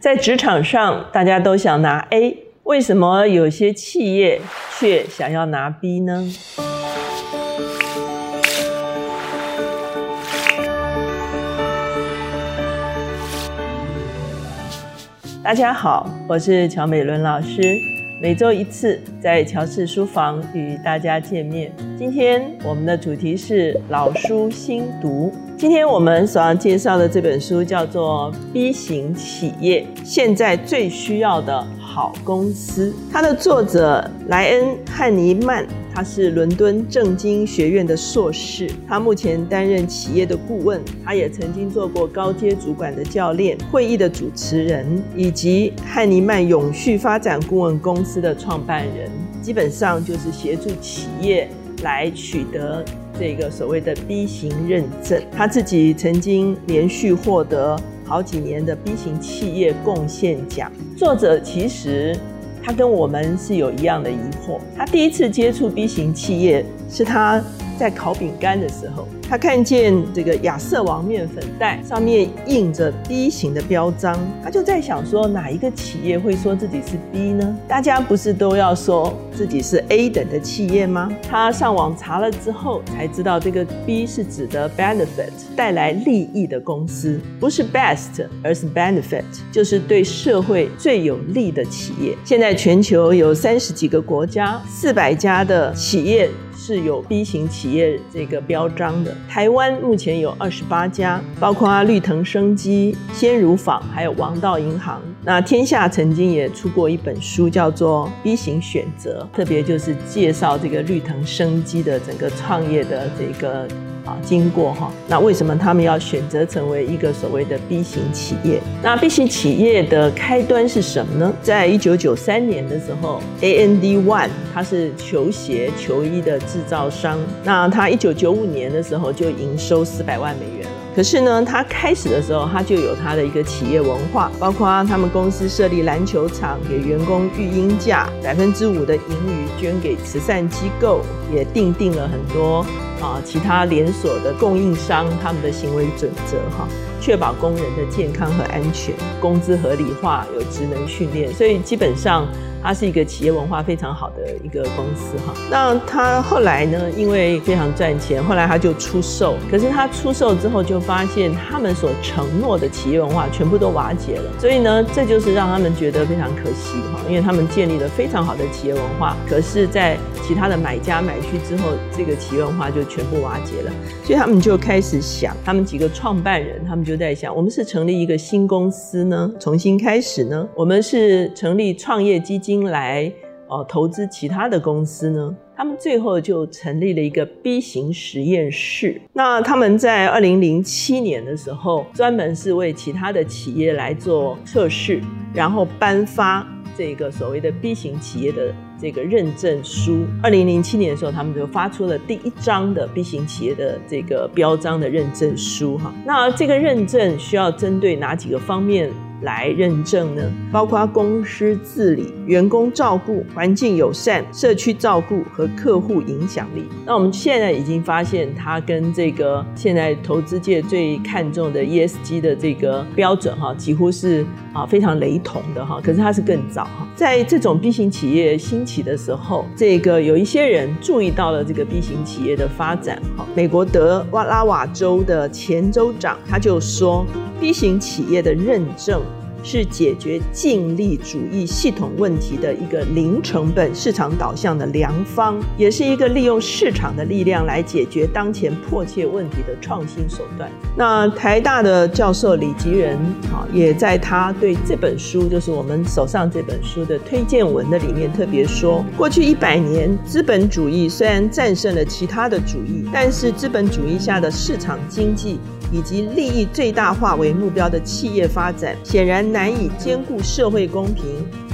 在职场上，大家都想拿 A，为什么有些企业却想要拿 B 呢？大家好，我是乔美伦老师，每周一次在乔氏书房与大家见面。今天我们的主题是老书新读。今天我们所要介绍的这本书叫做《B 型企业现在最需要的好公司》，它的作者莱恩·汉尼曼。他是伦敦政经学院的硕士，他目前担任企业的顾问，他也曾经做过高阶主管的教练、会议的主持人，以及汉尼曼永续发展顾问公司的创办人。基本上就是协助企业来取得这个所谓的 B 型认证。他自己曾经连续获得好几年的 B 型企业贡献奖。作者其实。他跟我们是有一样的疑惑。他第一次接触 B 型企业，是他在烤饼干的时候。他看见这个亚瑟王面粉袋上面印着 B 型的标章，他就在想说，哪一个企业会说自己是 B 呢？大家不是都要说自己是 A 等的企业吗？他上网查了之后，才知道这个 B 是指的 benefit 带来利益的公司，不是 best，而是 benefit，就是对社会最有利的企业。现在全球有三十几个国家，四百家的企业。是有 B 型企企业这个标章的。台湾目前有二十八家，包括绿藤生机、鲜乳坊，还有王道银行。那天下曾经也出过一本书，叫做《B 型选择》，特别就是介绍这个绿藤生机的整个创业的这个。啊，经过哈，那为什么他们要选择成为一个所谓的 B 型企业？那 B 型企业的开端是什么呢？在一九九三年的时候，A N D One 它是球鞋、球衣的制造商。那它一九九五年的时候就营收四百万美元。可是呢，他开始的时候，他就有他的一个企业文化，包括他们公司设立篮球场，给员工育婴假，百分之五的盈余捐给慈善机构，也定定了很多。啊，其他连锁的供应商他们的行为准则哈，确保工人的健康和安全，工资合理化，有职能训练，所以基本上。它是一个企业文化非常好的一个公司哈，那他后来呢，因为非常赚钱，后来他就出售。可是他出售之后，就发现他们所承诺的企业文化全部都瓦解了。所以呢，这就是让他们觉得非常可惜哈，因为他们建立了非常好的企业文化，可是，在其他的买家买去之后，这个企业文化就全部瓦解了。所以他们就开始想，他们几个创办人，他们就在想，我们是成立一个新公司呢，重新开始呢，我们是成立创业基金。新来哦投资其他的公司呢，他们最后就成立了一个 B 型实验室。那他们在二零零七年的时候，专门是为其他的企业来做测试，然后颁发这个所谓的 B 型企业的这个认证书。二零零七年的时候，他们就发出了第一张的 B 型企业的这个标章的认证书。哈，那这个认证需要针对哪几个方面？来认证呢，包括公司治理、员工照顾、环境友善、社区照顾和客户影响力。那我们现在已经发现，它跟这个现在投资界最看重的 ESG 的这个标准哈，几乎是啊非常雷同的哈。可是它是更早哈，在这种 B 型企业兴起的时候，这个有一些人注意到了这个 B 型企业的发展哈。美国德瓦拉瓦州的前州长他就说。B 型企业的认证是解决净利主义系统问题的一个零成本、市场导向的良方，也是一个利用市场的力量来解决当前迫切问题的创新手段。那台大的教授李吉仁，啊，也在他对这本书，就是我们手上这本书的推荐文的里面特别说，过去一百年，资本主义虽然战胜了其他的主义，但是资本主义下的市场经济。以及利益最大化为目标的企业发展，显然难以兼顾社会公平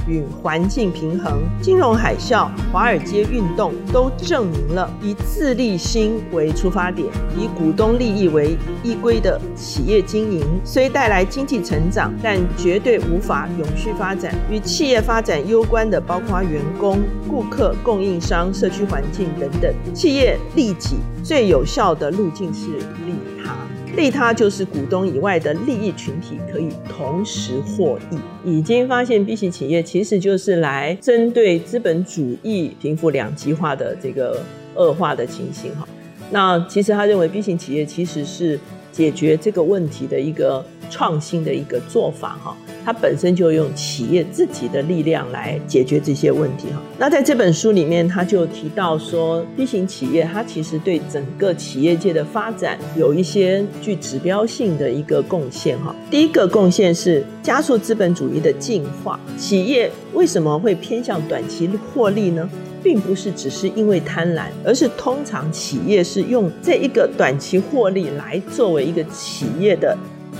与环境平衡。金融海啸、华尔街运动都证明了，以自利心为出发点，以股东利益为依归的企业经营，虽带来经济成长，但绝对无法永续发展。与企业发展攸关的，包括员工、顾客、供应商、社区环境等等。企业利己最有效的路径是利他。利他就是股东以外的利益群体可以同时获益。已经发现 B 型企业其实就是来针对资本主义贫富两极化的这个恶化的情形哈。那其实他认为 B 型企业其实是解决这个问题的一个创新的一个做法哈。它本身就用企业自己的力量来解决这些问题哈。那在这本书里面，他就提到说，B 型企业它其实对整个企业界的发展有一些具指标性的一个贡献哈。第一个贡献是加速资本主义的进化。企业为什么会偏向短期获利呢？并不是只是因为贪婪，而是通常企业是用这一个短期获利来作为一个企业的。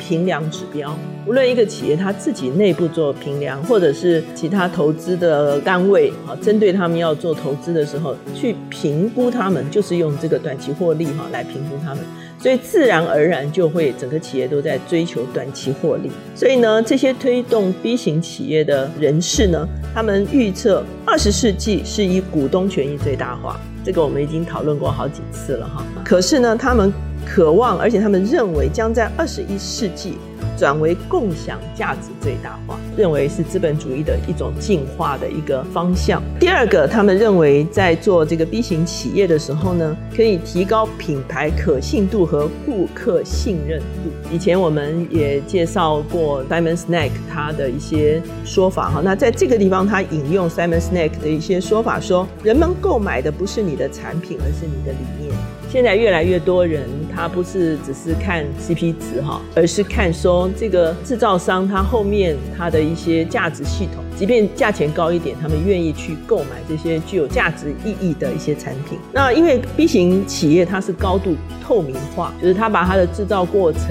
评量指标，无论一个企业它自己内部做评量，或者是其他投资的单位啊，针对他们要做投资的时候，去评估他们，就是用这个短期获利哈来评估他们，所以自然而然就会整个企业都在追求短期获利。所以呢，这些推动 B 型企业的人士呢，他们预测二十世纪是以股东权益最大化，这个我们已经讨论过好几次了哈。可是呢，他们。渴望，而且他们认为将在二十一世纪。转为共享价值最大化，认为是资本主义的一种进化的一个方向。第二个，他们认为在做这个 B 型企业的时候呢，可以提高品牌可信度和顾客信任度。以前我们也介绍过 Simon Snack 他的一些说法哈，那在这个地方他引用 Simon Snack 的一些说法说，人们购买的不是你的产品，而是你的理念。现在越来越多人它不是只是看 CP 值哈，而是看说。这个制造商，它后面它的一些价值系统，即便价钱高一点，他们愿意去购买这些具有价值意义的一些产品。那因为 B 型企业它是高度透明化，就是它把它的制造过程，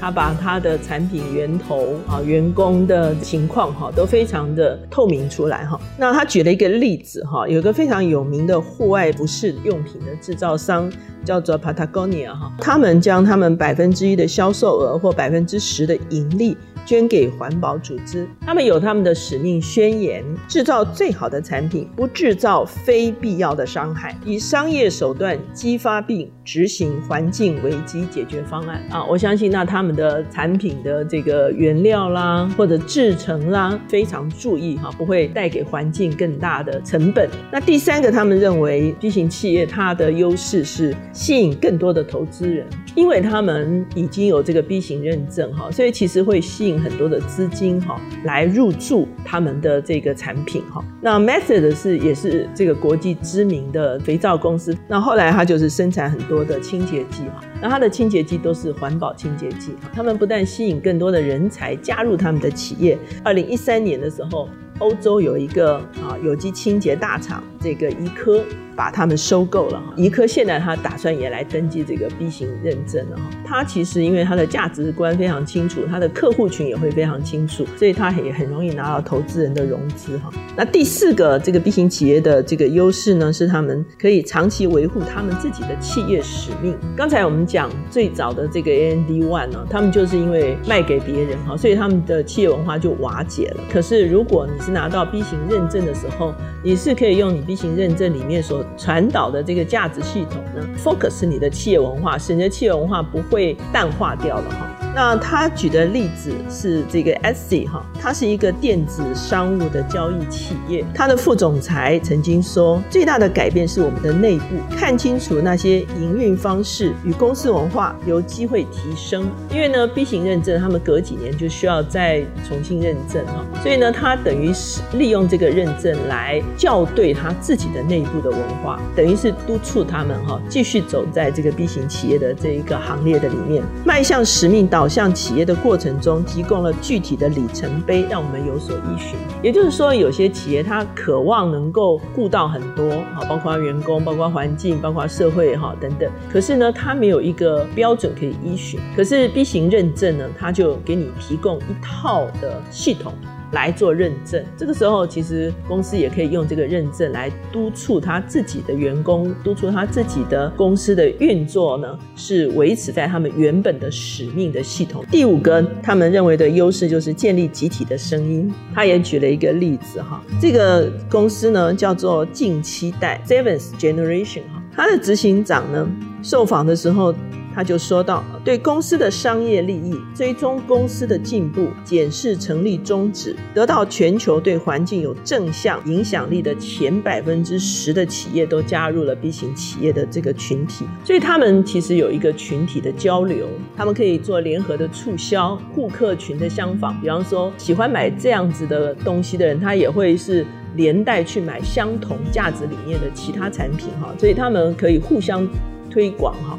它把它的产品源头啊、员工的情况哈，都非常的透明出来哈。那他举了一个例子哈，有一个非常有名的户外服饰用品的制造商。叫做 Patagonia 哈，他们将他们百分之一的销售额或百分之十的盈利。捐给环保组织，他们有他们的使命宣言：制造最好的产品，不制造非必要的伤害，以商业手段激发并执行环境危机解决方案。啊，我相信那他们的产品的这个原料啦，或者制成啦，非常注意哈，不会带给环境更大的成本。那第三个，他们认为 B 型企业它的优势是吸引更多的投资人，因为他们已经有这个 B 型认证哈，所以其实会吸引。很多的资金哈来入驻他们的这个产品哈，那 Method 是也是这个国际知名的肥皂公司，那后来它就是生产很多的清洁剂哈，那它的清洁剂都是环保清洁剂，他们不但吸引更多的人才加入他们的企业，二零一三年的时候，欧洲有一个啊有机清洁大厂，这个医科。把他们收购了哈，怡科现在他打算也来登记这个 B 型认证了哈。他其实因为他的价值观非常清楚，他的客户群也会非常清楚，所以他也很容易拿到投资人的融资哈。那第四个这个 B 型企业的这个优势呢，是他们可以长期维护他们自己的企业使命。刚才我们讲最早的这个 A N D One 呢，他们就是因为卖给别人哈，所以他们的企业文化就瓦解了。可是如果你是拿到 B 型认证的时候，你是可以用你 B 型认证里面所传导的这个价值系统呢，focus 你的企业文化，使你的企业文化不会淡化掉了哈。那他举的例子是这个 Etsy 哈，它是一个电子商务的交易企业。它的副总裁曾经说，最大的改变是我们的内部看清楚那些营运方式与公司文化有机会提升。因为呢，B 型认证他们隔几年就需要再重新认证哈，所以呢，他等于是利用这个认证来校对他自己的内部的文化，等于是督促他们哈继续走在这个 B 型企业的这一个行列的里面，迈向使命导导向企业的过程中，提供了具体的里程碑，让我们有所依循。也就是说，有些企业它渴望能够顾到很多，啊，包括员工、包括环境、包括社会，哈等等。可是呢，它没有一个标准可以依循。可是 B 型认证呢，它就给你提供一套的系统。来做认证，这个时候其实公司也可以用这个认证来督促他自己的员工，督促他自己的公司的运作呢，是维持在他们原本的使命的系统。第五个，他们认为的优势就是建立集体的声音。他也举了一个例子哈，这个公司呢叫做近期代 （Seventh Generation） 哈，他的执行长呢受访的时候。他就说到，对公司的商业利益、追踪公司的进步、检视成立宗旨，得到全球对环境有正向影响力的前百分之十的企业都加入了 B 型企业的这个群体，所以他们其实有一个群体的交流，他们可以做联合的促销、顾客群的相仿，比方说喜欢买这样子的东西的人，他也会是连带去买相同价值理念的其他产品哈，所以他们可以互相推广哈。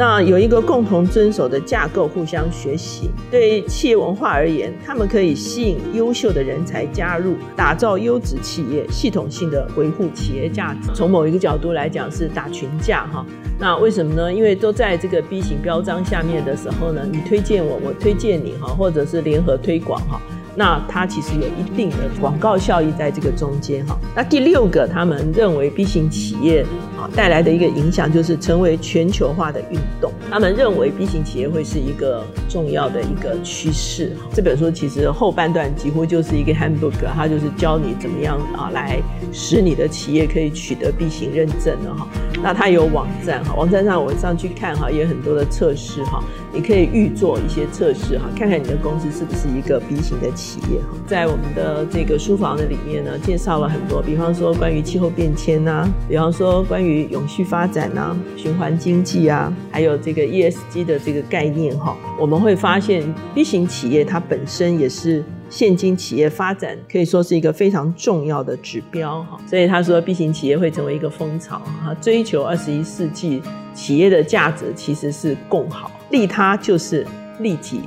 那有一个共同遵守的架构，互相学习。对企业文化而言，他们可以吸引优秀的人才加入，打造优质企业，系统性的维护企业价值。从某一个角度来讲，是打群架哈。那为什么呢？因为都在这个 B 型标章下面的时候呢，你推荐我，我推荐你哈，或者是联合推广哈。那它其实有一定的广告效益在这个中间哈。那第六个，他们认为 B 型企业啊带来的一个影响就是成为全球化的运动。他们认为 B 型企业会是一个重要的一个趋势。这本书其实后半段几乎就是一个 handbook，它就是教你怎么样啊来使你的企业可以取得 B 型认证的哈。那它有网站哈，网站上我上去看哈，也有很多的测试哈，你可以预做一些测试哈，看看你的公司是不是一个 B 型的企业哈。在我们的这个书房的里面呢，介绍了很多，比方说关于气候变迁呐，比方说关于永续发展啊，循环经济啊，还有这个 ESG 的这个概念哈。我们会发现 B 型企业它本身也是。现今企业发展可以说是一个非常重要的指标哈，所以他说 B 型企业会成为一个风潮哈，追求二十一世纪企业的价值其实是共好，利他就是利己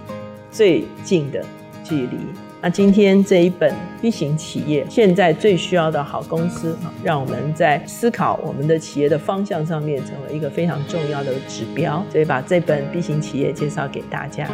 最近的距离。那今天这一本 B 型企业现在最需要的好公司，让我们在思考我们的企业的方向上面成为一个非常重要的指标，所以把这本 B 型企业介绍给大家。